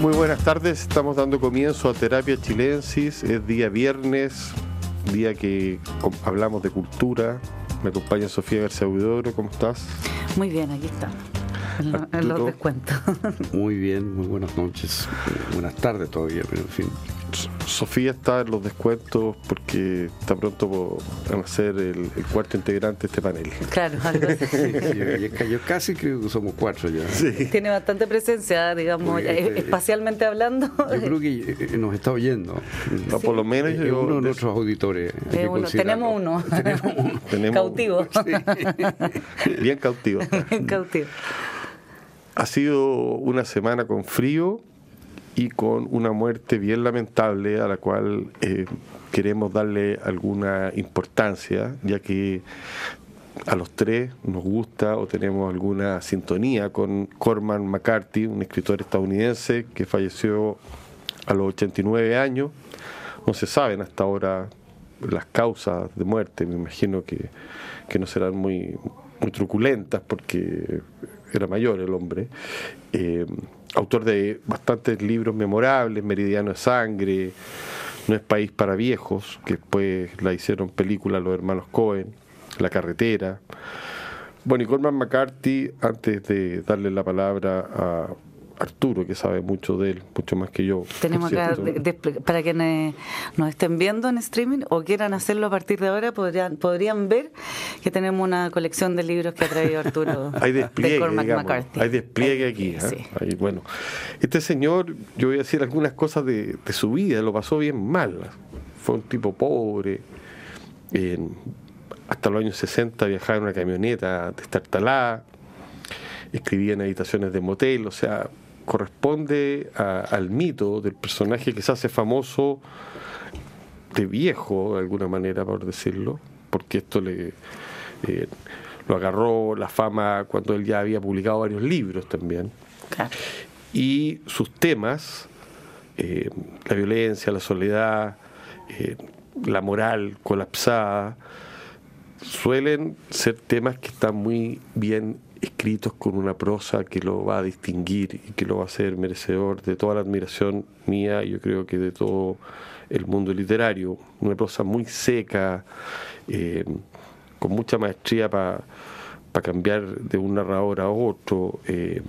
Muy buenas tardes, estamos dando comienzo a Terapia Chilensis, es día viernes, día que hablamos de cultura. Me acompaña Sofía García Huidoro, ¿cómo estás? Muy bien, aquí está. En, los descuentos. Muy bien, muy buenas noches. Buenas tardes todavía, pero en fin. Sofía está en los descuentos porque está pronto a ser el, cuarto integrante de este panel. Claro, algo yo, casi creo que somos cuatro ya. Tiene bastante presencia, digamos, este, espacialmente hablando. Yo creo que eh, nos está oyendo. No, por lo menos yo, uno de nuestros auditores. tenemos uno. Tenemos cautivo. Bien cautivo. Bien cautivo. Ha sido una semana con frío y con una muerte bien lamentable a la cual eh, queremos darle alguna importancia, ya que a los tres nos gusta o tenemos alguna sintonía con Corman McCarthy, un escritor estadounidense que falleció a los 89 años. No se saben hasta ahora las causas de muerte, me imagino que, no serán muy, muy truculentas porque era mayor el hombre. Eh, autor de bastantes libros memorables, Meridiano de Sangre, No es País para Viejos, que después la hicieron película los hermanos Cohen, La Carretera. Bueno, y Corman McCarthy, antes de darle la palabra a Arturo, que sabe mucho de él, mucho más que yo. Tenemos acá, para quienes nos estén viendo en streaming o quieran hacerlo a partir de ahora, podrían, podrían ver que tenemos una colección de libros que ha traído Arturo hay despliegue, de McCarthy. Hay despliegue aquí. ¿eh? bueno, este señor, yo voy a decir algunas cosas de, su vida, lo pasó bien mal. Fue un tipo pobre. hasta los años 60 viajaba en una camioneta destartalada escribía en habitaciones de motel, o sea, corresponde al mito del personaje que se hace famoso de viejo, de alguna manera, por decirlo, porque esto le eh, lo agarró la fama cuando él ya había publicado varios libros también. Y sus temas, eh, la violencia, la soledad, eh, la moral colapsada, suelen ser temas que están muy bien escritos con una prosa que lo va a distinguir y que lo va a hacer merecedor de toda la admiración mía, yo creo que de todo el mundo literario. Una prosa muy seca, eh, con mucha maestría para cambiar de un narrador a otro. Eh,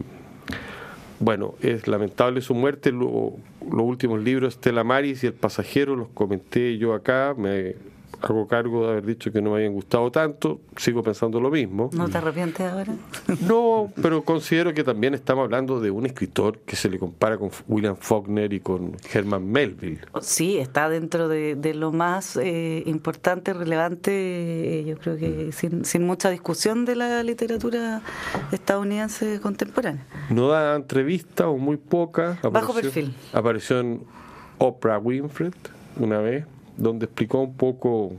bueno, es lamentable su muerte. los últimos libros, Estela Maris y El Pasajero, los comenté yo acá. Me hago cargo de haber dicho que no me habían gustado tanto, sigo pensando lo mismo. ¿No te arrepientes ahora? No, pero considero que también estamos hablando de un escritor que se le compara con William Faulkner y con Herman Melville. Sí, está dentro de, lo más eh, importante, relevante, eh, yo creo que mm. sin, mucha discusión de la literatura estadounidense contemporánea. No da entrevista o muy poca. Bajo perfil. Apareció en Oprah Winfrey una vez donde explicó un poco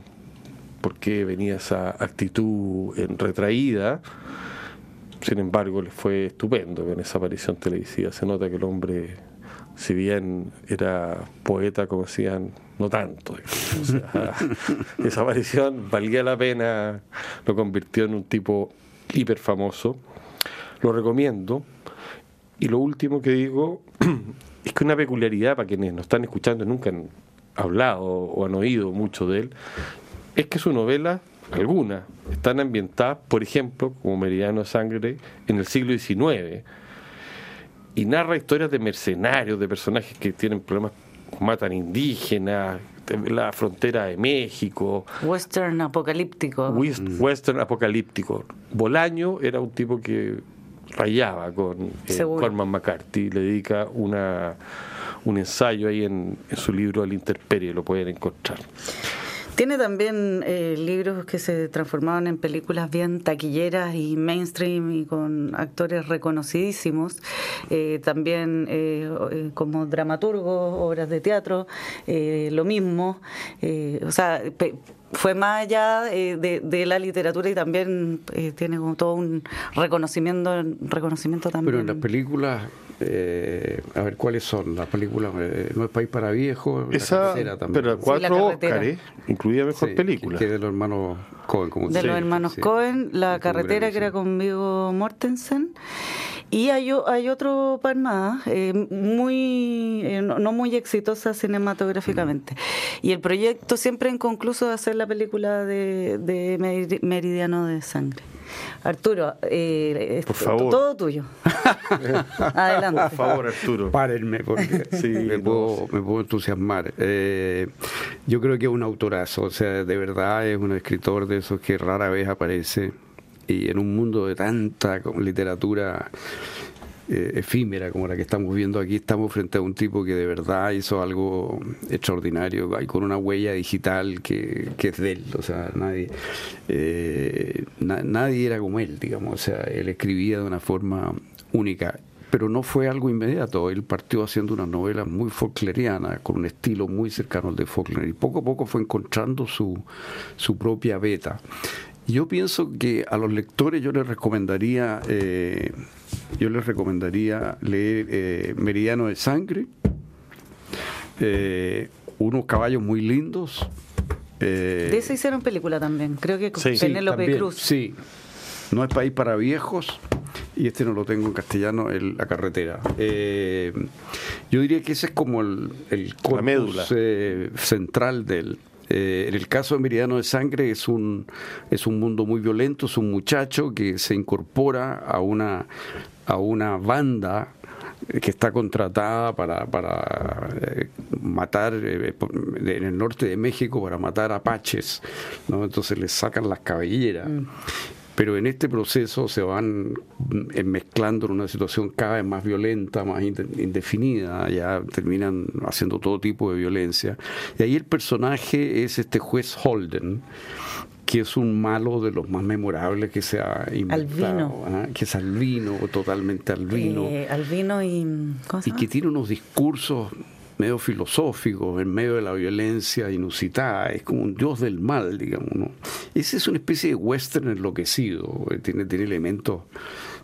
por qué venía esa actitud en retraída. Sin embargo, le fue estupendo en esa aparición televisiva. Se nota que el hombre, si bien era poeta, como decían, no tanto. esa aparición valía la pena, lo convirtió en un tipo hiper famoso. Lo recomiendo. Y lo último que digo es que una peculiaridad para quienes nos están escuchando nunca hablado o han oído mucho de él, es que su novela, algunas, están ambientadas, por ejemplo, como Meridiano de Sangre, en el siglo XIX, y narra historias de mercenarios, de personajes que tienen problemas, matan indígenas, la frontera de México. Western apocalíptico. Western apocalíptico. Bolaño era un tipo que rayaba con eh, Corman McCarthy, le dedica una un ensayo ahí en, su libro Al Interperie, lo pueden encontrar. Tiene también eh, libros que se transformaron en películas bien taquilleras y mainstream y con actores reconocidísimos. Eh, también eh, como dramaturgo, obras de teatro, lo mismo. o sea, fue más allá eh, de, la literatura y también eh, tiene como todo un reconocimiento reconocimiento también. Pero en las películas Eh, a ver, ¿cuáles son las películas? Eh, no es País para Viejos. Esa, pero cuatro Oscars, incluida Mejor Película. Que, de los hermanos Cohen, como De los hermanos Cohen, La Carretera, que era con Vigo Mortensen. Y hay, hay otro par más, eh, muy, eh, no, muy exitosa cinematográficamente. Y el proyecto siempre inconcluso de hacer la película de, de Meridiano de Sangre. Arturo, eh, por favor. todo tuyo. Adelante. Por favor, Arturo. Párenme porque me, puedo, me, puedo, entusiasmar. Eh, yo creo que es un autorazo, o sea, de verdad es un escritor de esos que rara vez aparece y en un mundo de tanta literatura eh, efímera como la que estamos viendo aquí, estamos frente a un tipo que de verdad hizo algo extraordinario, con una huella digital que, es de él, o sea, nadie, eh, nadie era como él, digamos, o sea, él escribía de una forma única pero no fue algo inmediato. Él partió haciendo una novela muy folkleriana, con un estilo muy cercano al de Faulkner, y poco a poco fue encontrando su, su propia beta. Yo pienso que a los lectores yo les recomendaría, eh, yo les recomendaría leer eh, Meridiano de Sangre, eh, unos caballos muy lindos. de ese hicieron película también, creo que con Penélope Cruz. Sí, no es país para viejos y este no lo tengo en castellano, el, la carretera. yo diría que ese es como el, el médula central del, eh, en el caso de Meridiano de Sangre es un, es un mundo muy violento, es un muchacho que se incorpora a una, a una banda que está contratada para, para eh, matar eh, en el norte de México para matar apaches, ¿no? entonces les sacan las cabelleras. Mm pero en este proceso se van mm, mezclando en una situación cada vez más violenta, más indefinida, ya terminan haciendo todo tipo de violencia. Y ahí el personaje es este juez Holden, que es un malo de los más memorables que se ha inventado, ¿ah? que es albino, totalmente albino. Eh, albino y... y que tiene unos discursos medio filosófico, en medio de la violencia inusitada, es como un dios del mal, digamos, ¿no? Ese es una especie de western enloquecido, eh, tiene, tiene elementos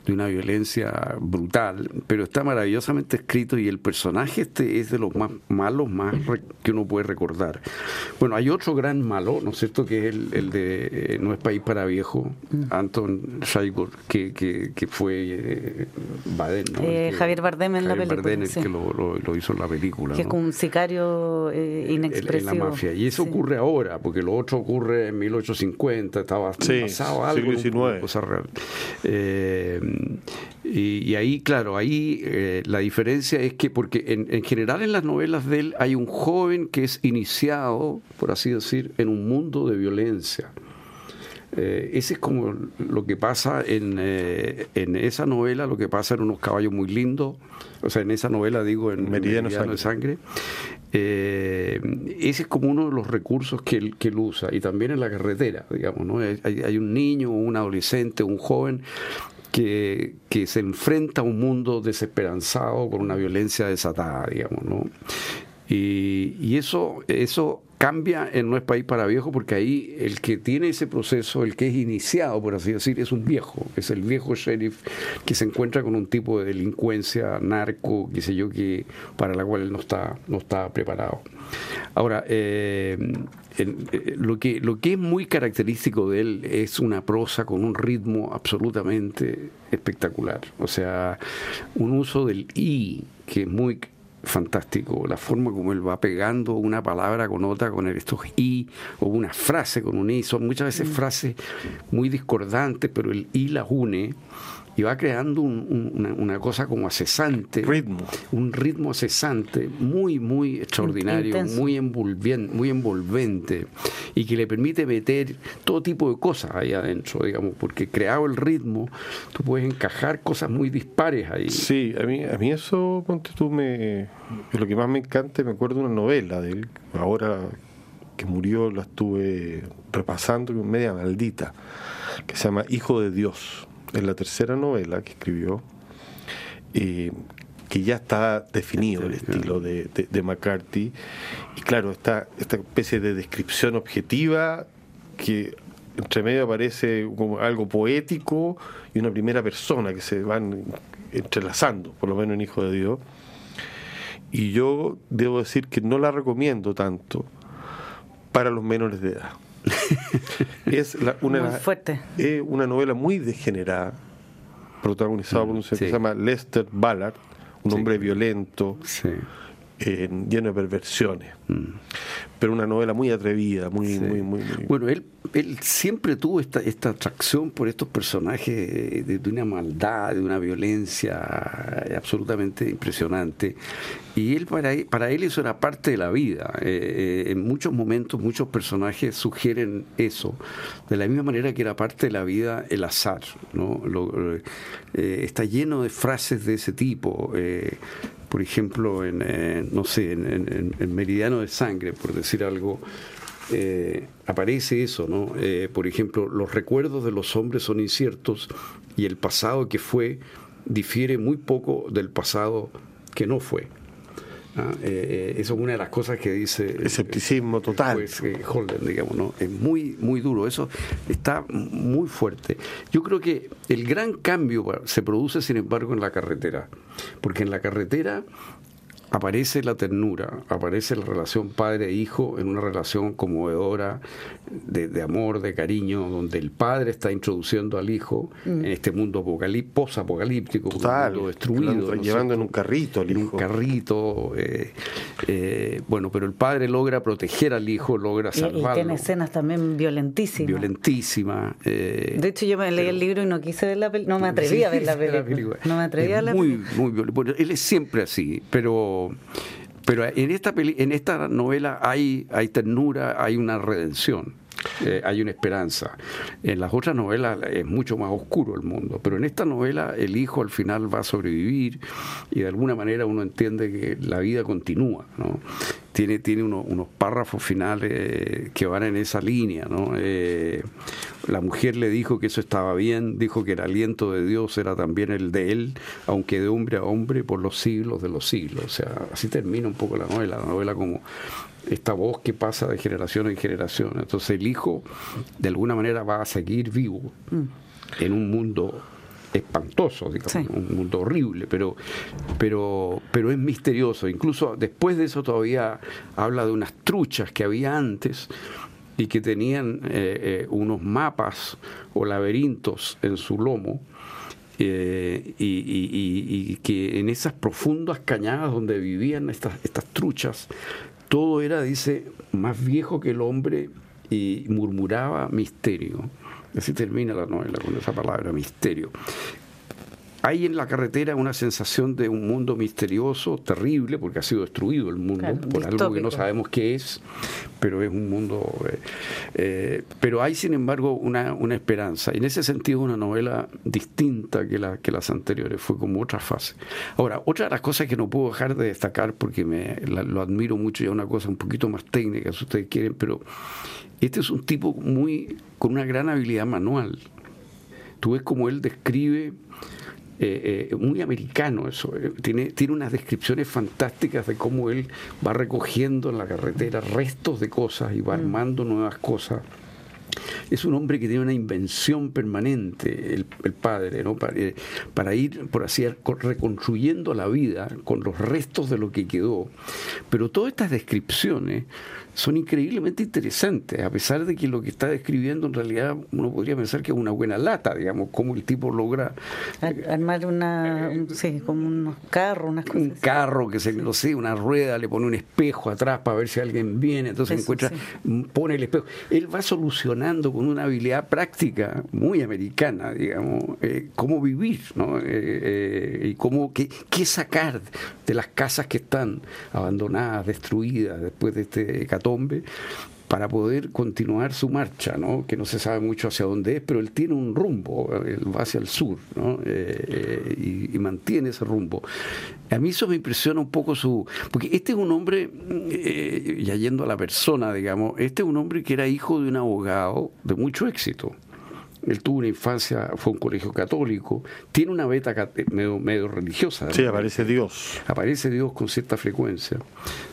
de una violencia brutal, pero está maravillosamente escrito y el personaje este es de los más malos más que uno puede recordar. Bueno, hay otro gran malo, ¿no es cierto?, que es el, de eh, No es país para viejo, mm. Anton Scheibor, que, que, fue eh, Baden, eh, Javier Bardem en la película. Bardem, el que lo, hizo en la película. Que es un sicario inexpresivo. En, la mafia. Y eso ocurre ahora, porque lo otro ocurre en 1850, estaba pasado algo. Siglo XIX. Cosa real. Y, ahí, claro, ahí eh, la diferencia es que, porque en, general en las novelas de él hay un joven que es iniciado, por así decir, en un mundo de violencia. Eh, ese es como lo que pasa en, eh, en esa novela, lo que pasa en unos caballos muy lindos, o sea, en esa novela digo en Meridiano, de Sangre. ese es como uno de los recursos que él, que él usa, y también en la carretera, digamos, ¿no? Hay, hay un niño, un adolescente, un joven que, que, se enfrenta a un mundo desesperanzado por una violencia desatada, digamos, ¿no? Y, y, eso, eso cambia en No es País para Viejos porque ahí el que tiene ese proceso, el que es iniciado, por así decir, es un viejo, es el viejo sheriff que se encuentra con un tipo de delincuencia, narco, qué sé yo, que para la cual él no está, no está preparado. Ahora, eh, lo, que, lo que es muy característico de él es una prosa con un ritmo absolutamente espectacular. O sea, un uso del I que es muy fantástico, la forma como él va pegando una palabra con otra, con estos i, o una frase con un i, son muchas veces mm. frases muy discordantes, pero el i las une y va creando una, cosa como cesante. Ritmo. Un ritmo cesante muy, muy extraordinario, muy envolvente, muy envolvente y que le permite meter todo tipo de cosas ahí adentro, digamos, porque creado el ritmo, tú puedes encajar cosas muy dispares ahí. Sí, a mí, a mí eso, ponte tú, me, lo que más me encanta, me acuerdo de una novela de él, ahora que murió la estuve repasando, media maldita, que se llama Hijo de Dios en la tercera novela que escribió, eh, que ya está definido el estilo de, McCarthy. Y claro, esta, esta especie de descripción objetiva que entre medio aparece como algo poético y una primera persona que se van entrelazando, por lo menos en Hijo de Dios. Y yo debo decir que no la recomiendo tanto para los menores de edad. es una, fuerte. Es una novela muy degenerada, protagonizada por un señor que se llama Lester Ballard, un hombre violento, lleno de perversiones. Mm. Pero una novela muy atrevida, muy, muy, muy, Bueno, él, él siempre tuvo esta, esta atracción por estos personajes de, una maldad, de una violencia absolutamente impresionante. Y él para, él, para él eso era parte de la vida. Eh, eh, en muchos momentos muchos personajes sugieren eso, de la misma manera que era parte de la vida el azar. ¿no? Eh, está lleno de frases de ese tipo por ejemplo, en, eh, no sé, en, Meridiano de Sangre, por decir algo, eh, aparece eso, ¿no? Eh, por ejemplo, los recuerdos de los hombres son inciertos y el pasado que fue difiere muy poco del pasado que no fue. ¿Ah? Eh, eso es una de las cosas que dice escepticismo total. pues, Holden digamos no es muy muy duro. Eso está muy fuerte. Yo creo que el gran cambio se produce sin embargo en la carretera. Porque en la carretera aparece la ternura, aparece la relación padre-hijo en una relación conmovedora de, amor, de cariño, donde el padre está introduciendo al hijo mm. en este mundo post-apocalíptico, mundo destruido. llevando en un carrito al hijo. En un carrito. Eh, eh, bueno, pero el padre logra proteger al hijo, logra salvarlo. Y, tiene escenas también violentísimas. Violentísimas. Eh, de hecho, yo me leí el libro y no quise ver la película. No me atreví a ver la película. No me atreví a ver la muy, Muy violento. Bueno, él es siempre así, pero pero, en esta, en esta novela hay, hay ternura, hay una redención. Eh, hay una esperanza. En las otras novelas es mucho más oscuro el mundo, pero en esta novela el hijo al final va a sobrevivir y de alguna manera uno entiende que la vida continúa. ¿no? Tiene, tiene unos párrafos finales que van en esa línea. ¿no? Eh, la mujer le dijo que eso estaba bien, dijo que el aliento de Dios era también el de él, aunque de hombre a hombre por los siglos de los siglos. O sea, así termina un poco la novela, la novela como esta voz que pasa de generación en generación. Entonces el hijo de alguna manera va a seguir vivo mm. en un mundo espantoso, digamos, un mundo horrible, pero, pero, pero es misterioso. Incluso después de eso todavía habla de unas truchas que había antes y que tenían eh, eh, unos mapas o laberintos en su lomo. Eh, y, que en esas profundas cañadas donde vivían estas, estas truchas, todo era, dice, más viejo que el hombre y murmuraba misterio. Así termina la novela con esa palabra, misterio. Hay en la carretera una sensación de un mundo misterioso, terrible, porque ha sido destruido el mundo por algo que no sabemos qué es, pero es un mundo... Eh, eh, pero hay, sin embargo, una, una, esperanza. Y en ese sentido, una novela distinta que, la, que las anteriores, fue como otra fase. Ahora, otra de las cosas que no puedo dejar de destacar, porque me, lo admiro mucho, ya una cosa un poquito más técnica, si ustedes quieren, pero este es un tipo muy con una gran habilidad manual. Tú ves como él describe eh, eh, muy americano eso. Eh, tiene, tiene unas descripciones fantásticas de cómo él va recogiendo en la carretera restos de cosas y va mm. armando nuevas cosas. Es un hombre que tiene una invención permanente, el, padre, ¿no? Para, para, ir, por así reconstruyendo la vida con los restos de lo que quedó. Pero todas estas descripciones son increíblemente interesantes, a pesar de que lo que está describiendo en realidad uno podría pensar que es una buena lata, digamos, cómo el tipo logra... Armar una, sí, como unos carros, unas cosas. Un carro que se, no sé, una rueda, le pone un espejo atrás para ver si alguien viene, entonces encuentra, pone el espejo. Él va solucionando con una habilidad práctica muy americana, digamos, eh, cómo vivir, ¿no? Eh, eh, y cómo, qué, qué sacar de las casas que están abandonadas, destruidas después de este para poder continuar su marcha, que no se sabe mucho hacia dónde es, pero él tiene un rumbo, él va hacia el sur. Eh, y, mantiene ese rumbo. A mí eso me impresiona un poco su... Porque este es un hombre, eh, ya yendo a la persona, digamos, este es un hombre que era hijo de un abogado de mucho éxito él tuvo una infancia, fue un colegio católico, tiene una beta medio, medio religiosa. Sí, aparece Dios. Aparece Dios con cierta frecuencia.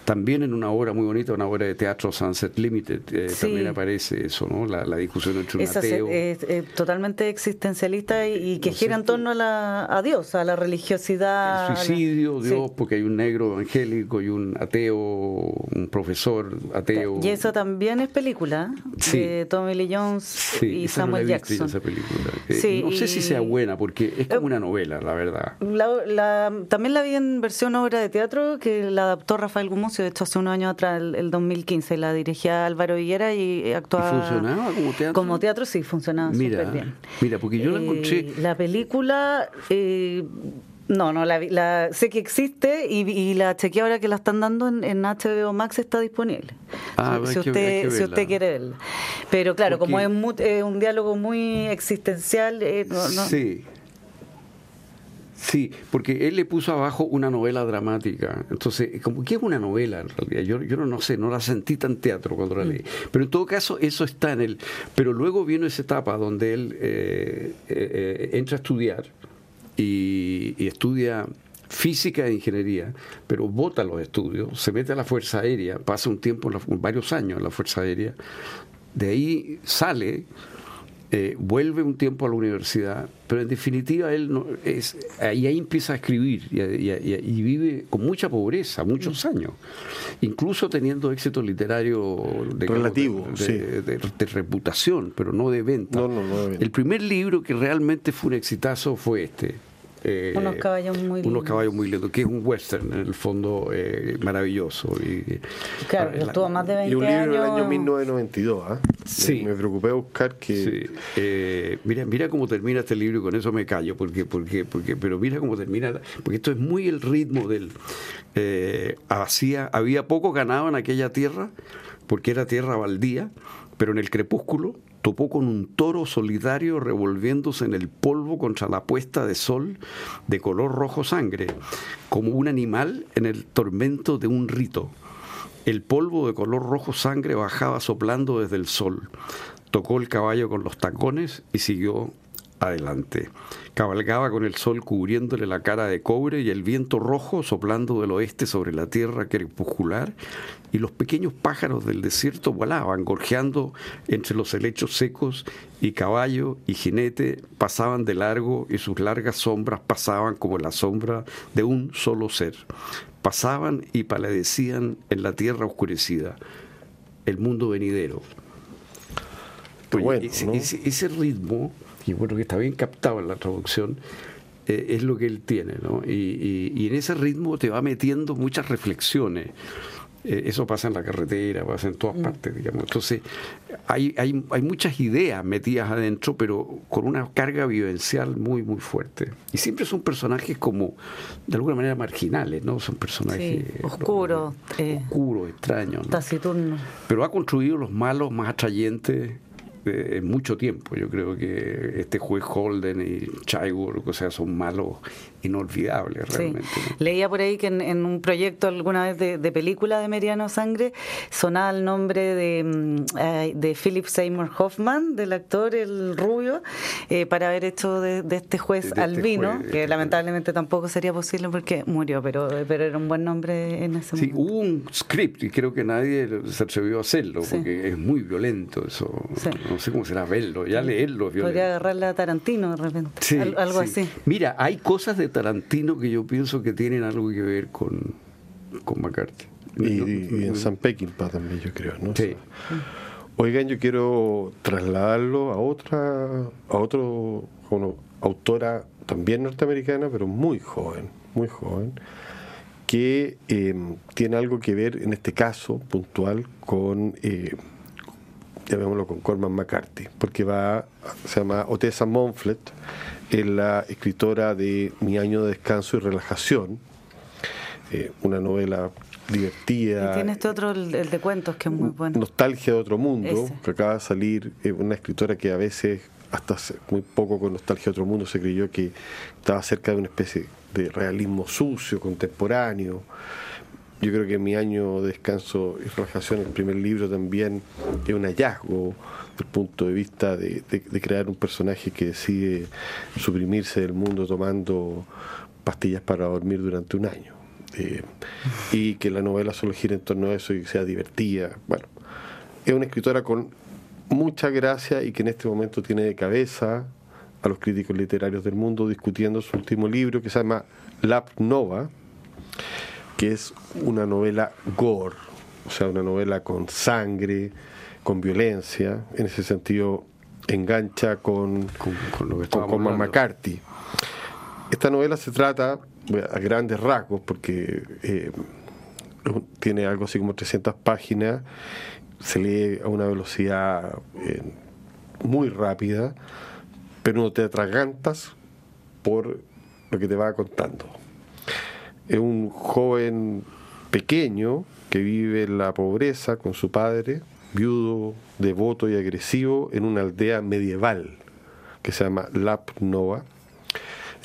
También en una obra muy bonita, una obra de teatro Sunset Limited, eh, también aparece eso, ¿no? La, discusión entre un ateo. Es, totalmente existencialista y, que gira en torno a, la, a Dios, a la religiosidad. El suicidio, Dios, porque hay un negro evangélico y un ateo, un profesor ateo. Y eso también es película de Tommy Lee Jones y Samuel Jackson. Eh, no sé si sea buena, porque es como eh, una novela, la verdad. también la vi en versión obra de teatro que la adaptó Rafael Gumucio, de hecho hace unos años atrás, el, 2015. La dirigía Álvaro Villera y actuaba. ¿Funcionaba como teatro? Como teatro sí, funcionaba súper bien. Mira, porque yo la encontré. la película. No, no, la, sé que existe y, la chequeé ahora que la están dando en, HBO Max está disponible. Ah, si, usted, si usted quiere verla. Pero claro, como es, un diálogo muy existencial, eh, Sí. Sí, porque él le puso abajo una novela dramática. Entonces, como que es una novela en realidad. Yo, yo no, sé, no la sentí tan teatro cuando la leí. Mm. Pero en todo caso, eso está en él. Pero luego viene esa etapa donde él eh, eh, entra a estudiar y, estudia física e ingeniería, pero vota los estudios, se mete a la Fuerza Aérea, pasa un tiempo, varios años en la Fuerza Aérea, de ahí sale, eh, vuelve un tiempo a la universidad, pero en definitiva él no, es, ahí, ahí empieza a escribir y, vive con mucha pobreza, muchos mm. años, incluso teniendo éxito literario de, relativo, de, reputación, pero no de venta. El primer libro que realmente fue un exitazo fue este, eh, unos caballos muy lindos. Unos caballos muy lindos, que es un western en el fondo eh, maravilloso. Y, claro, estuvo más de 20 años. Y un libro del año 1992, ¿ah? Sí. Me, preocupé buscar que. Eh, mira, mira cómo termina este libro y con eso me callo, porque, porque, porque, pero mira cómo termina, porque esto es muy el ritmo del. hacía, había poco ganado en aquella tierra, porque era tierra baldía, pero en el crepúsculo topó con un toro solidario revolviéndose en el polvo contra la puesta de sol de color rojo sangre, como un animal en el tormento de un rito. El polvo de color rojo sangre bajaba soplando desde el sol. Tocó el caballo con los tacones y siguió adelante. Cabalgaba con el sol cubriéndole la cara de cobre y el viento rojo soplando del oeste sobre la tierra crepuscular y los pequeños pájaros del desierto volaban, gorjeando entre los helechos secos y caballo y jinete pasaban de largo y sus largas sombras pasaban como la sombra de un solo ser. Pasaban y paladecían en la tierra oscurecida, el mundo venidero. ese ritmo y bueno, que está bien captado en la traducción, eh, es lo que él tiene, ¿no? Y, en ese ritmo te va metiendo muchas reflexiones. Eh, eso pasa en la carretera, pasa en todas mm. partes, digamos. Entonces, hay, hay, hay muchas ideas metidas adentro, pero con una carga vivencial muy, muy fuerte. Y siempre son personajes como, de alguna manera, marginales, ¿no? Son personajes... oscuros. Eh, oscuros, extraños. Taciturnos. Pero ha construido los malos más atrayentes en mucho tiempo. Yo creo que este juez Holden y Chaiburg, o sea, son malos inolvidables realmente. Leía por ahí que en, un proyecto alguna vez de, película de Meriano Sangre sonaba el nombre de, mm, de Philip Seymour Hoffman, del actor, el rubio, eh, para haber hecho de, este juez este albino, que este lamentablemente tampoco sería posible porque murió, pero, pero era un buen nombre en ese momento. Sí, hubo un script y creo que nadie se atrevió a hacerlo, porque es muy violento eso no sé cómo será verlo, ya leerlo. Podría agarrarle a Tarantino de repente, algo así. Mira, hay cosas de Tarantino que yo pienso que tienen algo que ver con, con McCarthy. Y, en San Peckinpah también, yo creo, ¿no? Sí. Oigan, yo quiero trasladarlo a otra, a otro, autora también norteamericana, pero muy joven, muy joven, que em, tiene algo que ver en este caso puntual con eh, llamémoslo con Corman McCarthy, porque va, se llama Otessa Monflet, es la escritora de Mi año de descanso y relajación, eh, una novela divertida. Y tiene este otro, el, de cuentos, que es muy bueno. Nostalgia de otro mundo, que acaba de salir, una escritora que a veces, hasta hace muy poco con Nostalgia de otro mundo, se creyó que estaba cerca de una especie de realismo sucio, contemporáneo yo creo que mi año de descanso y relajación, el primer libro también es un hallazgo el punto de vista de, crear un personaje que decide suprimirse del mundo tomando pastillas para dormir durante un año. Eh, y que la novela solo gira en torno a eso y sea divertida. Bueno, es una escritora con mucha gracia y que en este momento tiene de cabeza a los críticos literarios del mundo discutiendo su último libro que se llama Lap Nova, que es una novela gore, o sea, una novela con sangre, con violencia, en ese sentido engancha con, con, lo que con, McCarthy. Esta novela se trata a grandes rasgos, porque eh, tiene algo así como 300 páginas, se lee a una velocidad eh, muy rápida, pero no te atragantas por lo que te va contando. Es un joven pequeño que vive en la pobreza con su padre, viudo, devoto y agresivo, en una aldea medieval que se llama Lap Nova.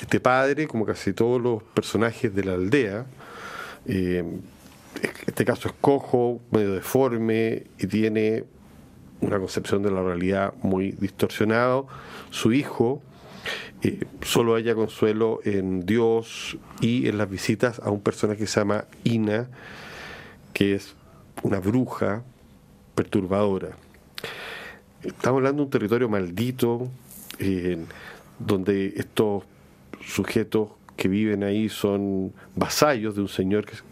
Este padre, como casi todos los personajes de la aldea, eh, este caso es cojo, medio deforme y tiene una concepción de la realidad muy distorsionado. Su hijo eh, solo haya consuelo en Dios y en las visitas a un personaje que se llama Ina, que es una bruja perturbadora. Estamos hablando de un territorio maldito, eh, donde estos sujetos que viven ahí son vasallos de un señor que es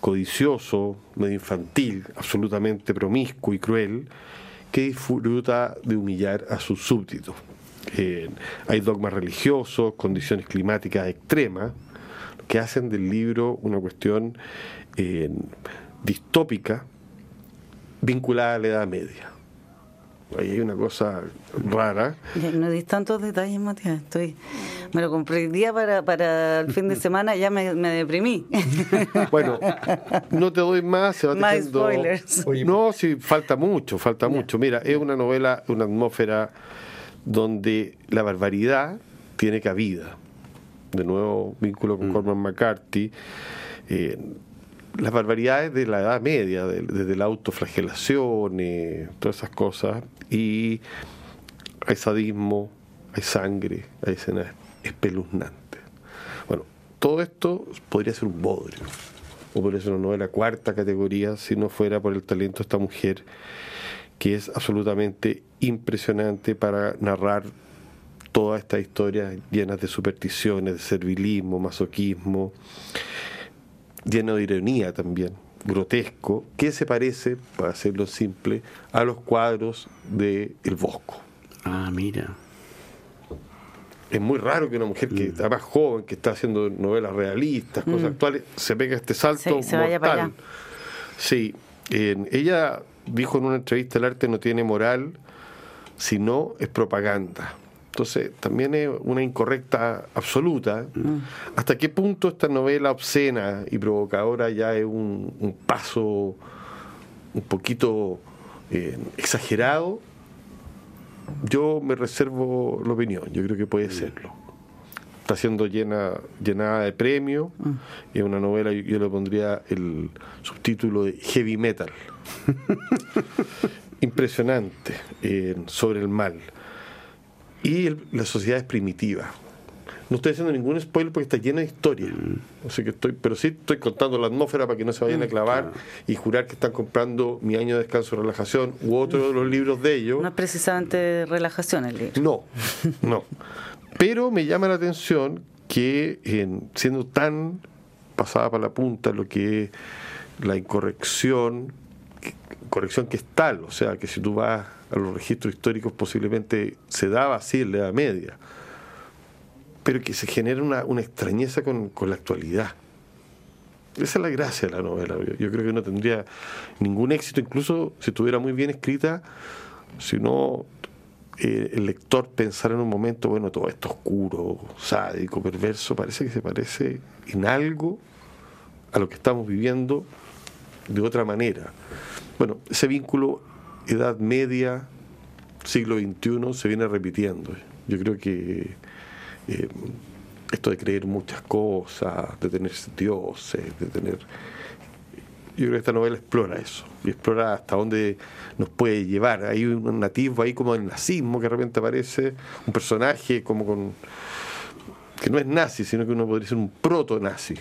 codicioso, medio infantil, absolutamente promiscuo y cruel, que disfruta de humillar a sus súbditos. Eh, hay dogmas religiosos, condiciones climáticas extremas, que hacen del libro una cuestión eh, distópica vinculada a la Edad Media. Ahí hay una cosa rara. No di tantos detalles, Matías. Estoy, me lo compré el día para, para el fin de semana, ya me, deprimí. Bueno, no te doy más, se va más spoilers. No, sí, falta mucho, falta mucho. Mira, es una novela, una atmósfera donde la barbaridad tiene cabida. De nuevo, vínculo con mm. Corman McCarthy. Eh, las barbaridades de la Edad Media, desde la autoflagelación, eh, todas esas cosas, y hay sadismo, hay sangre, hay escenas espeluznantes. Bueno, todo esto podría ser un bodrio, o podría ser una novela cuarta categoría si no fuera por el talento de esta mujer, que es absolutamente impresionante para narrar todas estas historias llenas de supersticiones, de servilismo, masoquismo lleno de ironía también, grotesco, que se parece, para hacerlo simple, a los cuadros de El Bosco. Ah, mira. Es muy raro que una mujer que mm. está más joven, que está haciendo novelas realistas, cosas mm. actuales, se pega este salto sí, mortal. Sí, ella dijo en una entrevista, el arte no tiene moral, sino es propaganda. Entonces, también es una incorrecta absoluta. Mm. ¿Hasta qué punto esta novela obscena y provocadora ya es un, paso un poquito eh, exagerado? Yo me reservo la opinión, yo creo que puede mm. serlo. Está siendo llena, llenada de premios, mm. es una novela, yo, le pondría el subtítulo de Heavy Metal. Impresionante eh, sobre el mal y la sociedad es primitiva. No estoy haciendo ningún spoiler porque está llena de historia. Mm. que estoy, pero sí estoy contando la atmósfera para que no se vayan a mm, clavar y jurar que están comprando mi año de descanso y relajación u otro de los libros de ellos. No es precisamente relajación el libro. No, no. Pero me llama la atención que siendo tan pasada para la punta lo que es la incorrección, corrección que es tal, o sea, que si tú vas a los registros históricos posiblemente se daba así en la Edad Media, pero que se genera una, extrañeza con, la actualidad. Esa es la gracia de la novela. Yo, creo que no tendría ningún éxito, incluso si estuviera muy bien escrita, si no eh, el lector pensara en un momento, bueno, todo esto oscuro, sádico, perverso, parece que se parece en algo a lo que estamos viviendo de otra manera. Bueno, ese vínculo Edad Media, siglo XXI, se viene repitiendo. Yo creo que eh, esto de creer muchas cosas, de tener dioses, de tener yo creo que esta novela explora eso, y explora hasta dónde nos puede llevar. Hay un nativo ahí como el nazismo que de repente aparece, un personaje como con que no es nazi, sino que uno podría ser un proto-nazi,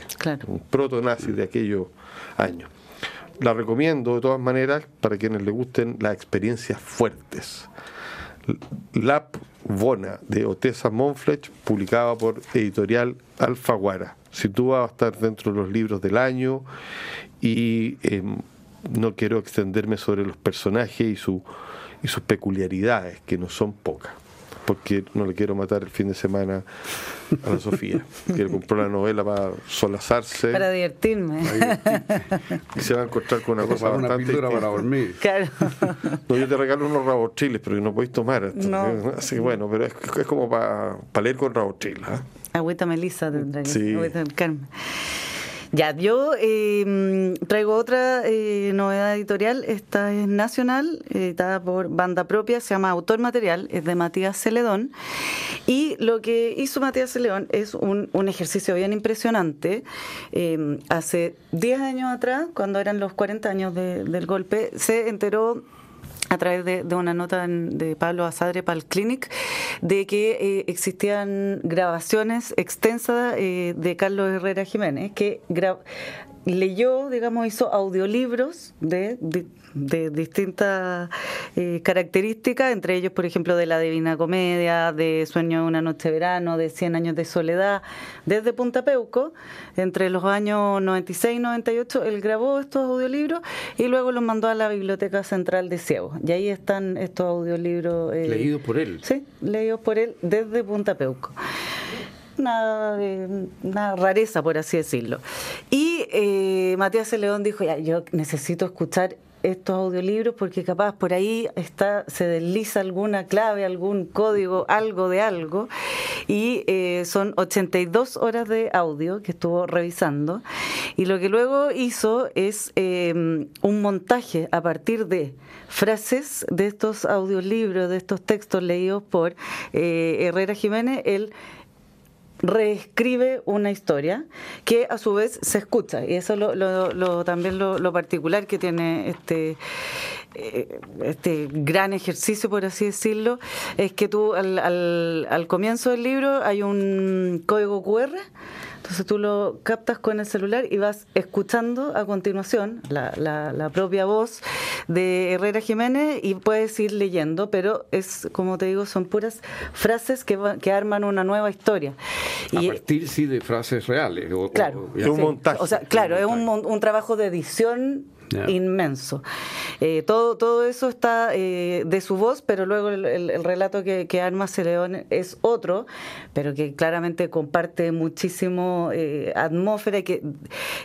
un proto-nazi de aquellos años. La recomiendo de todas maneras para quienes le gusten las experiencias fuertes. Lap Bona de Otesa Monfletch, publicada por editorial Alfaguara. Sitúa a estar dentro de los libros del año y em, no quiero extenderme sobre los personajes y sus peculiaridades, que no son pocas porque no le quiero matar el fin de semana a la Sofía. Quiero comprar la novela para solazarse. Para divertirme. Y se va a encontrar con una cosa para bastante. Una para dormir. Claro. No, yo te regalo unos rabochiles, pero no podéis tomar. No. Así que bueno, pero es, es como para leer con rabochiles. ¿eh? Agüita Melissa tendrá que Sí. Agüita del Carmen. Ya, yo eh, traigo otra eh, novedad editorial. Esta es nacional, editada por banda propia, se llama Autor Material, es de Matías Celedón. Y lo que hizo Matías Celedón es un, un ejercicio bien impresionante. Eh, hace 10 años atrás, cuando eran los 40 años de- del golpe, se enteró a través de, una nota de Pablo Asadre para el Clinic, de que eh, existían grabaciones extensas eh, de Carlos Herrera Jiménez, que leyó, digamos, hizo audiolibros de, de- de distintas eh, características, entre ellos, por ejemplo, de La Divina Comedia, de Sueño de una Noche de Verano, de Cien Años de Soledad, desde Punta Peuco, entre los años 96 y 98, él grabó estos audiolibros y luego los mandó a la Biblioteca Central de Ciegos. Y ahí están estos audiolibros. eh, Leído por él. Sí, leídos por él desde Punta Peuco. Una, una rareza, por así decirlo. Y eh, Matías León dijo, ya, yo necesito escuchar estos audiolibros porque capaz por ahí está se desliza alguna clave, algún código, algo de algo. Y eh, son 82 horas de audio que estuvo revisando. Y lo que luego hizo es eh, un montaje a partir de frases de estos audiolibros, de estos textos leídos por eh, Herrera Jiménez. Él reescribe una historia que a su vez se escucha. Y eso lo, lo- lo- también lo, lo particular que tiene este eh, este gran ejercicio por así decirlo es que tú al, al, al comienzo del libro hay un código QR entonces tú lo captas con el celular y vas escuchando a continuación la, la, la propia voz de Herrera Jiménez y puedes ir leyendo, pero es, como te digo, son puras frases que, va- que arman una nueva historia. A Y, partir, sí, de frases reales. o- Claro, o- Es un montaje. O sea, claro, es un, mon- un trabajo de edición Inmenso. Eh, todo, todo eso está eh, de su voz, pero luego el, el- el relato que, que arma Celeón es otro, pero que claramente comparte muchísimo eh, atmósfera y que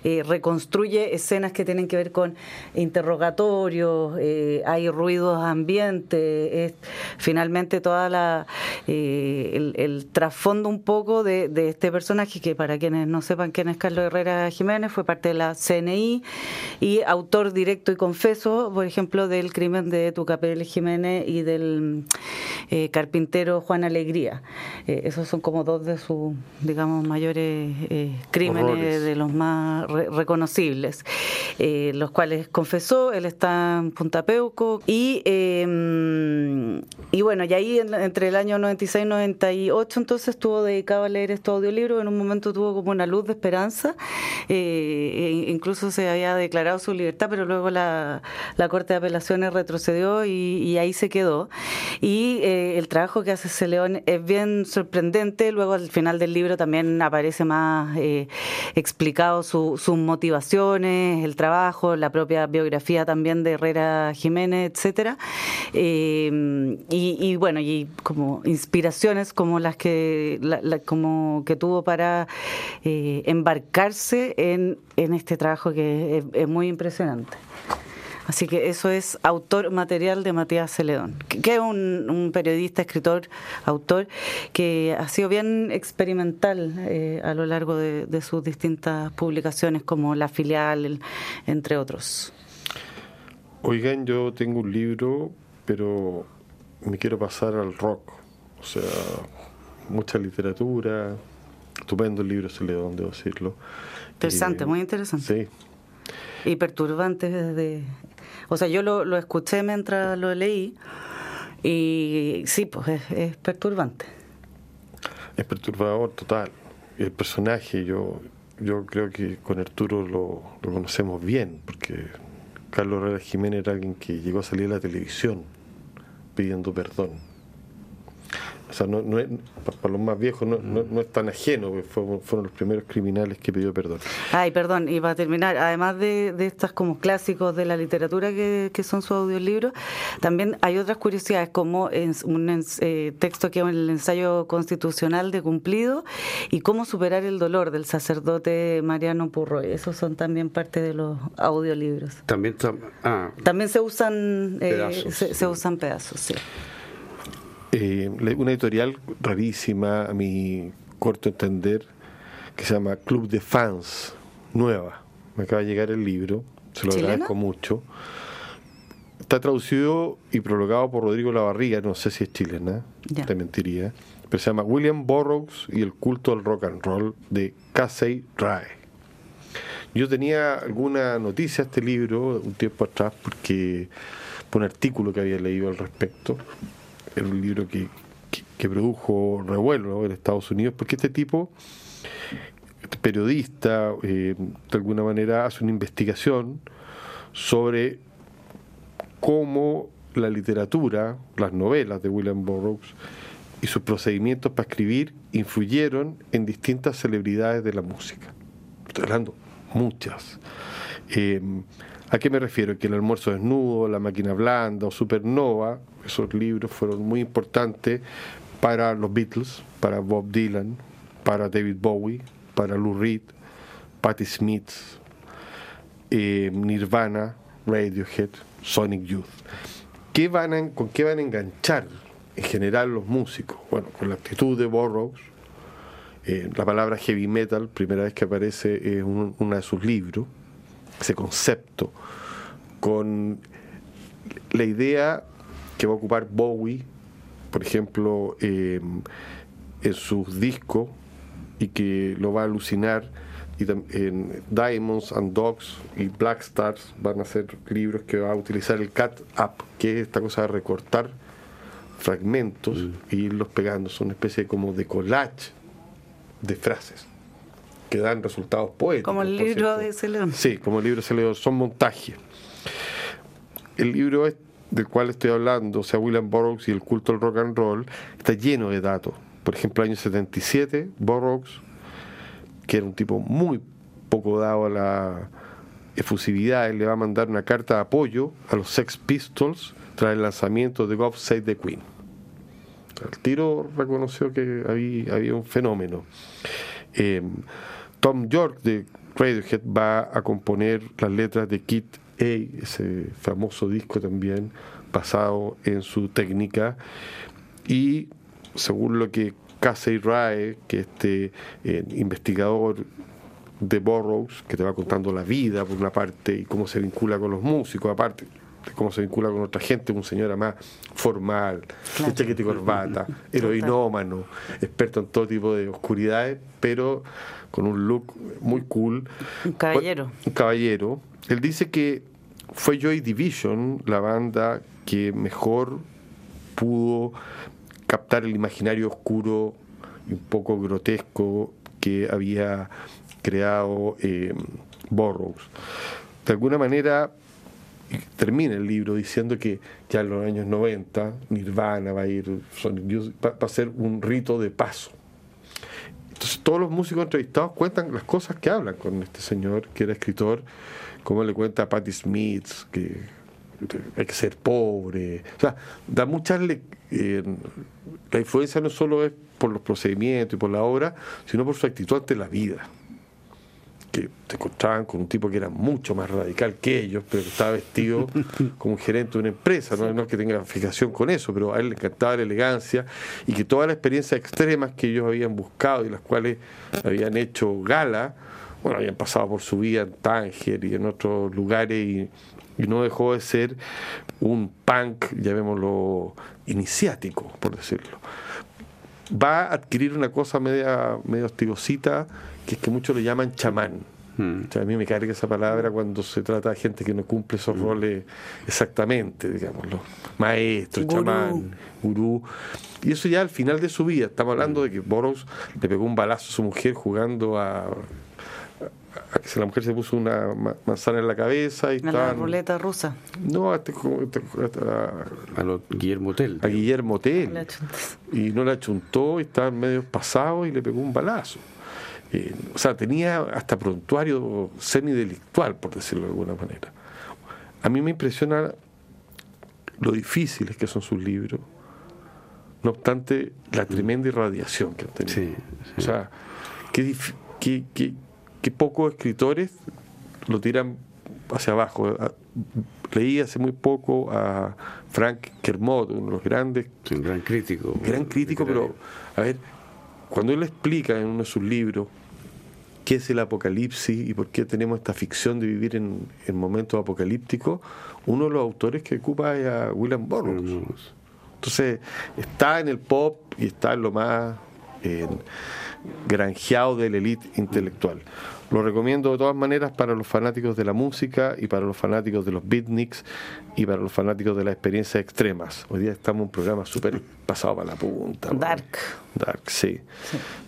eh, reconstruye escenas que tienen que ver con interrogatorios, eh, hay ruidos ambientes, es finalmente toda la el, el trasfondo un poco de, de este personaje que para quienes no sepan quién es Carlos Herrera Jiménez fue parte de la CNI y autor directo y confeso, por ejemplo, del crimen de Tucapel Jiménez y del eh, carpintero Juan Alegría. Eh, esos son como dos de sus, digamos, mayores eh, crímenes Horrores. de los más re- reconocibles, los cuales confesó, él está en Punta Peuco y, eh, y bueno, y ahí en- entre el año 96 y 98 entonces estuvo dedicado a leer estos audiolibros, en un momento tuvo como una luz de esperanza, e incluso se había declarado su libertad, pero luego la, la Corte de Apelaciones retrocedió y, ahí se quedó. Y eh, el trabajo que hace ese León es bien sorprendente, luego al final del libro también aparece más eh, explicado su- sus motivaciones, el trabajo, la propia biografía también de Herrera Jiménez, etcétera. Eh, y, bueno, y como inspiraciones como las que como que tuvo para eh, embarcarse en, en este trabajo que es, muy impresionante. Así que eso es autor material de Matías Celedón, que es un, un periodista, escritor, autor, que ha sido bien experimental eh, a lo largo de, sus distintas publicaciones, como La Filial, entre otros. Oigan, yo tengo un libro, pero me quiero pasar al rock. O sea, mucha literatura, estupendo el libro, le debo decirlo. Interesante, muy interesante. Sí. Y perturbante desde... O sea, yo lo, lo escuché mientras lo leí y sí, pues es, es perturbante. Es perturbador total. El personaje, yo, yo creo que con Arturo lo, lo conocemos bien, porque Carlos Herrera Jiménez era alguien que llegó a salir a la televisión pidiendo perdón o sea, no, no es, para los más viejos no, no, es tan ajeno, fueron, fueron, los primeros criminales que pidió perdón. Ay, perdón, y para terminar, además de, de estas como clásicos de la literatura que, que son sus audiolibros, también hay otras curiosidades, como en un eh, texto que es el ensayo constitucional de cumplido y cómo superar el dolor del sacerdote Mariano Purroy. Esos son también parte de los audiolibros. También, ah, también se usan, eh, pedazos, se, se usan pedazos, sí. Eh, una editorial rarísima, a mi corto entender, que se llama Club de Fans, nueva. Me acaba de llegar el libro, se lo agradezco mucho. Está traducido y prologado por Rodrigo Lavarriga, no sé si es chilena, te mentiría, pero se llama William Burroughs y el culto al rock and roll de Casey Rae. Yo tenía alguna noticia de este libro un tiempo atrás porque por un artículo que había leído al respecto era un libro que, produjo revuelo en Estados Unidos, porque este tipo, este periodista, eh, de alguna manera hace una investigación sobre cómo la literatura, las novelas de William Burroughs y sus procedimientos para escribir influyeron en distintas celebridades de la música. Estoy hablando muchas. Eh, ¿A qué me refiero? Que el almuerzo desnudo, la máquina blanda o Supernova, esos libros fueron muy importantes para los Beatles, para Bob Dylan, para David Bowie, para Lou Reed, Patti Smith, eh, Nirvana, Radiohead, Sonic Youth. ¿Qué van ¿Con qué van a enganchar en general los músicos? Bueno, con la actitud de Burroughs. Eh, la palabra heavy metal, primera vez que aparece en uno de sus libros, ese concepto, con la idea que va a ocupar Bowie, por ejemplo, em, en sus discos y que lo va a alucinar. Y en Diamonds and Dogs y Black Stars van a ser libros que va a utilizar el cat up, que es esta cosa de recortar fragmentos mm. e irlos pegando. Son una especie como de collage de frases que dan resultados poéticos. Como el libro de Celeón. Sí, como el libro de Celeón. Son montajes. El libro es del cual estoy hablando, o sea, William Burroughs y el culto al rock and roll, está lleno de datos. Por ejemplo, año 77, Burroughs, que era un tipo muy poco dado a la efusividad, le va a mandar una carta de apoyo a los Sex Pistols tras el lanzamiento de God Save the Queen. El tiro reconoció que había, un fenómeno. Eh, Tom York de Radiohead va a componer las letras de Kid ese famoso disco también basado en su técnica. Y según lo que Casey Rae, que este eh, investigador de Burroughs, que te va contando la vida por una parte y cómo se vincula con los músicos, aparte de cómo se vincula con otra gente, un señor más formal, de chaqueta y corbata, heroinómano, experto en todo tipo de oscuridades, pero con un look muy cool. Un caballero. Un caballero él dice que fue Joy Division la banda que mejor pudo captar el imaginario oscuro y un poco grotesco que había creado eh, Burroughs. De alguna manera termina el libro diciendo que ya en los años 90 Nirvana va a ir, va a ser un rito de paso. Entonces todos los músicos entrevistados cuentan las cosas que hablan con este señor que era escritor como le cuenta a Patti Smith, que hay que ser pobre. O sea, da muchas. Eh, la influencia no solo es por los procedimientos y por la obra, sino por su actitud ante la vida. Que se encontraban con un tipo que era mucho más radical que ellos, pero que estaba vestido como un gerente de una empresa. No, no es que tenga fijación con eso, pero a él le encantaba la elegancia y que todas las experiencias extremas que ellos habían buscado y las cuales habían hecho gala, bueno, habían pasado por su vida en Tánger y en otros lugares y, no dejó de ser un punk, llamémoslo, iniciático, por decirlo. Va a adquirir una cosa media, medio hostigosita, que es que muchos le llaman chamán. O sea, a mí me carga esa palabra cuando se trata de gente que no cumple esos roles exactamente, digamos, los maestros, Gurú. chamán, gurú. Y eso ya al final de su vida. Estamos hablando de que Boros le pegó un balazo a su mujer jugando a, la mujer se puso una ma- manzana en la cabeza y A la estaban- ruleta rusa. No, a, este- este- a- A los Guillermo Tell. a Guillermo Tell La y no la chuntó, y estaba medio pasado y le pegó un balazo. Eh, o sea, tenía hasta prontuario semidelictual, por decirlo de alguna manera. A mí me impresiona lo difíciles que son sus libros, no obstante la tremenda irradiación que han tenido. Sí, O sea, qué, dif- qué- qué- qué pocos escritores lo tiran hacia abajo. A- Leí hace muy poco a Frank Kermode, uno de los grandes Sí, un gran crítico. gran crítico, pero a ver, cuando él explica en uno de sus libros qué es el apocalipsis y por qué tenemos esta ficción de vivir en, en momentos apocalípticos, uno de los autores que ocupa es a William Burroughs. Burroughs. Entonces, está en el pop y está en lo más eh, granjeado de la élite intelectual. Lo recomiendo de todas maneras para los fanáticos de la música y para los fanáticos de los beatniks y para los fanáticos de las experiencias extremas. Hoy día estamos en un programa súper pasado para la punta. Dark. Dark, sí.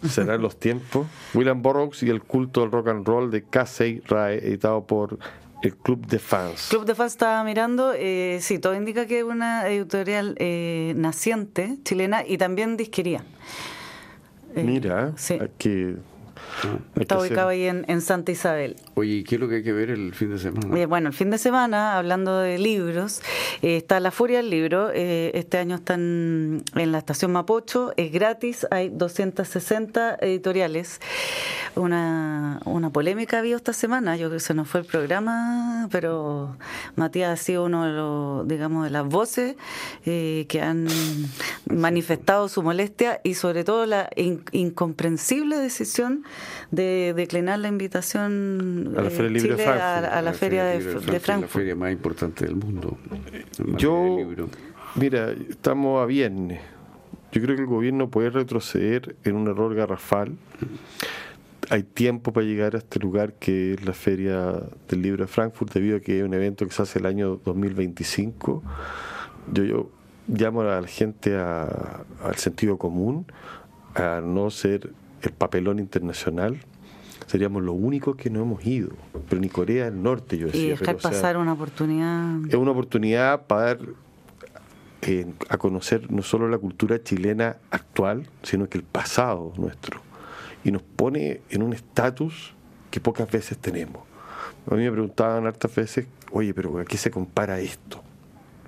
Serán los tiempos. William Burroughs y el culto del rock and roll de Casey Rae, editado por el Club de Fans. Club de Fans estaba mirando, eh, sí, todo indica que es una editorial eh, naciente chilena y también disquería. Eh, Mira, sí. hay que, Está que ubicado ahí en, en Santa Isabel. Oye, ¿y qué es lo que hay que ver el fin de semana? Eh, bueno, el fin de semana, hablando de libros, eh, está La Furia del Libro. eh, este año están en la estación Mapocho, es gratis, hay 260 editoriales. Una, una polémica había esta semana, yo creo que se nos fue el programa, pero Matías ha sido uno de los, digamos, de las voces eh, que han manifestado su molestia y sobre todo la in- incomprensible decisión de declinar la invitación A la Feria Libre de Frankfurt. a, a la feria de, es La Frankfurt. feria más importante del mundo. Yo, mira, estamos a viernes. Yo creo que el gobierno puede retroceder en un error garrafal. Hay tiempo para llegar a este lugar que es la Feria del Libro de Frankfurt, debido a que es un evento que se hace el año 2025. Yo, yo llamo a la gente a- al sentido común, a no ser el papelón internacional. Seríamos los únicos que no hemos ido. Pero ni Corea del Norte, yo decía. Y dejar pero, o sea, pasar una oportunidad. es una oportunidad para dar eh, a conocer no solo la cultura chilena actual, sino que el pasado nuestro. Y nos pone en un estatus que pocas veces tenemos. A mí me preguntaban hartas veces, oye, pero ¿a qué se compara esto?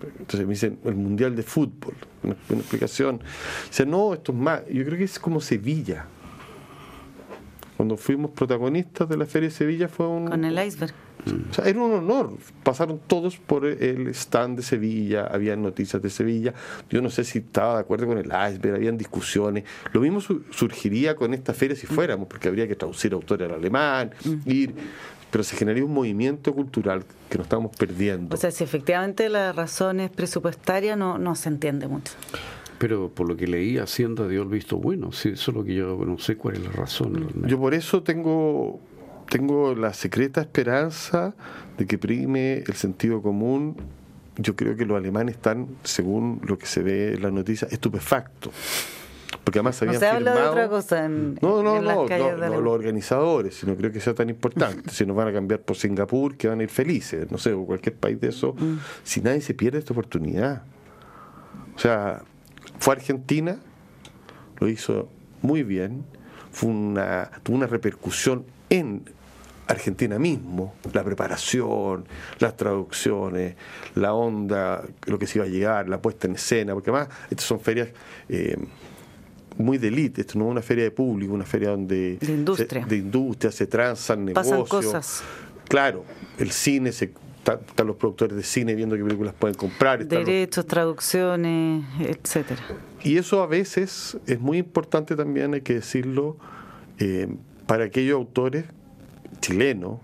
Entonces me dicen, el Mundial de Fútbol, una, una explicación. Dice, no, esto es más, yo creo que es como Sevilla. Cuando fuimos protagonistas de la Feria de Sevilla fue un... Con el iceberg. O sea, era un honor. Pasaron todos por el stand de Sevilla, había noticias de Sevilla. Yo no sé si estaba de acuerdo con el iceberg, habían discusiones. Lo mismo su- surgiría con esta feria si fuéramos, porque habría que traducir autores al alemán, ir. Pero se generaría un movimiento cultural que nos estamos perdiendo. O sea, si efectivamente la razón es presupuestaria, no, no se entiende mucho. Pero por lo que leí, Hacienda dio el visto bueno. Sí, eso es lo que yo no sé cuál es la razón. Yo por eso tengo, tengo la secreta esperanza de que prime el sentido común. Yo creo que los alemanes están, según lo que se ve en las noticias, estupefactos. Porque además No habían se habla de firmado- otra cosa en, No, no, en las no, calles no, de no, los organizadores, sino creo que sea tan importante. si nos van a cambiar por Singapur, que van a ir felices, no sé, o cualquier país de eso, Mm. si nadie se pierde esta oportunidad. O sea, fue Argentina, lo hizo muy bien, fue una, tuvo una repercusión en Argentina mismo, la preparación, las traducciones, la onda, lo que se iba a llegar, la puesta en escena, porque además estas son ferias eh, muy de élite, esto no es una feria de público, una feria donde De industria. se, de industria se transan Pasan negocios. cosas. Claro, el cine se está- están los productores de cine viendo qué películas pueden comprar. los- Derechos, traducciones, etcétera. y eso a veces es muy importante también, hay que decirlo, eh, para aquellos autores chilenos,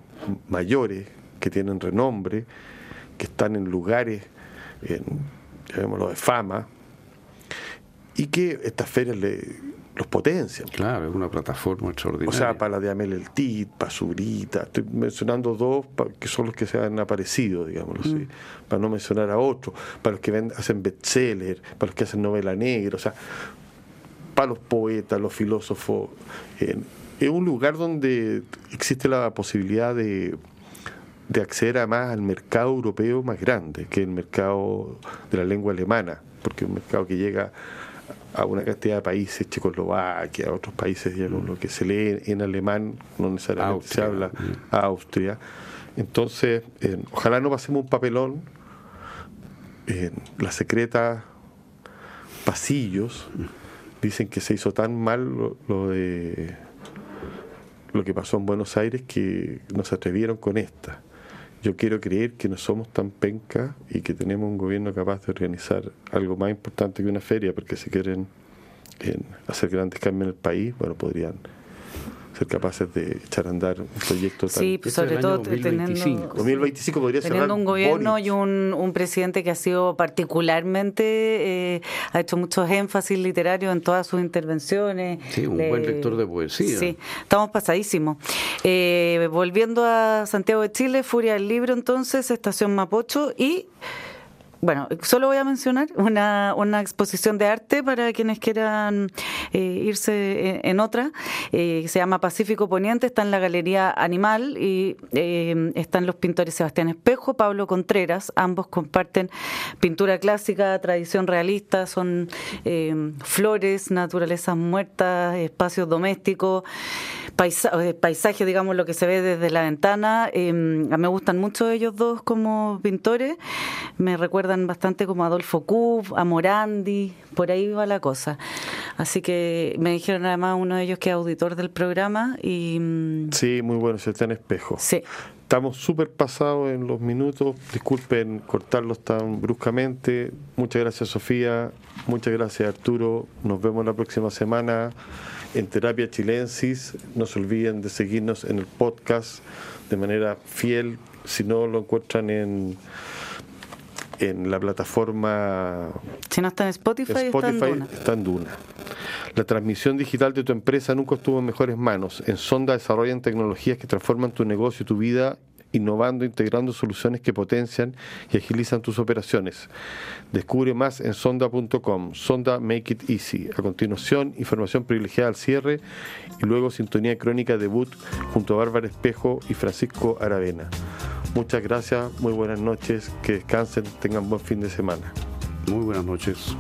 mayores, que tienen renombre, que están en lugares, en, llamémoslo de fama, y que estas ferias le, los potencian. Claro, es una plataforma extraordinaria. O sea, para la de Amel El Tit, para Subrita, estoy mencionando dos que son los que se han aparecido, digamos, así, para no mencionar a otros, para los que ven, hacen bestseller, para los que hacen novela negra, o sea, para los poetas, los filósofos. Es un lugar donde existe la posibilidad de, de acceder además al mercado europeo más grande, que es el mercado de la lengua alemana, porque es un mercado que llega a una cantidad de países, Checoslovaquia, a otros países, digamos, lo que se lee en alemán no necesariamente se habla, a Austria. Entonces, ojalá no pasemos un papelón en la secreta pasillos. Dicen que se hizo tan mal lo, de lo que pasó en Buenos Aires que no se atrevieron con esta. Yo quiero creer que no somos tan pencas y que tenemos un gobierno capaz de organizar algo más importante que una feria, porque si quieren eh, hacer grandes cambios en el país, bueno, podrían ser capaces de echar a andar un proyecto tan... Sí, pues, sobre todo 2025. 2025 podría ser Teniendo un gobierno y un, un, presidente que ha sido particularmente, eh, ha hecho muchos énfasis literarios en todas sus intervenciones. Sí, un buen lector de poesía. Sí, estamos pasadísimos. Eh, volviendo a Santiago de Chile, Furia del Libro entonces, Estación Mapocho y bueno, solo voy a mencionar una, una exposición de arte para quienes quieran eh, irse en, otra. Eh, se llama Pacífico Poniente, está en la Galería Animal y eh, están los pintores Sebastián Espejo, Pablo Contreras. Ambos comparten pintura clásica, tradición realista, son flores, naturalezas muertas, espacios domésticos, paisajes, digamos, lo que se ve desde la ventana. me gustan mucho ellos dos como pintores. Me recuerdan bastante como Adolfo Cub, a Morandi, por ahí va la cosa. Así que me dijeron además uno de ellos que es auditor del programa y... Mm, sí, muy bueno, se está en espejo. Sí. Estamos súper pasados en los minutos, disculpen cortarlos tan bruscamente. Muchas gracias Sofía, muchas gracias Arturo, nos vemos la próxima semana en Terapia Chilensis. No se olviden de seguirnos en el podcast de manera fiel, si no lo encuentran en en la plataforma. Si no está en Spotify, está, en Duna. La transmisión digital de tu empresa nunca estuvo en mejores manos. En Sonda desarrollan tecnologías que transforman tu negocio y tu vida, innovando, integrando soluciones que potencian y agilizan tus operaciones. Descubre más en sonda.com. Sonda Make It Easy. A continuación, información privilegiada al cierre y luego sintonía crónica debut junto a Bárbara Espejo y Francisco Aravena. Muchas gracias, muy buenas noches, que descansen, tengan buen fin de semana. Muy buenas noches.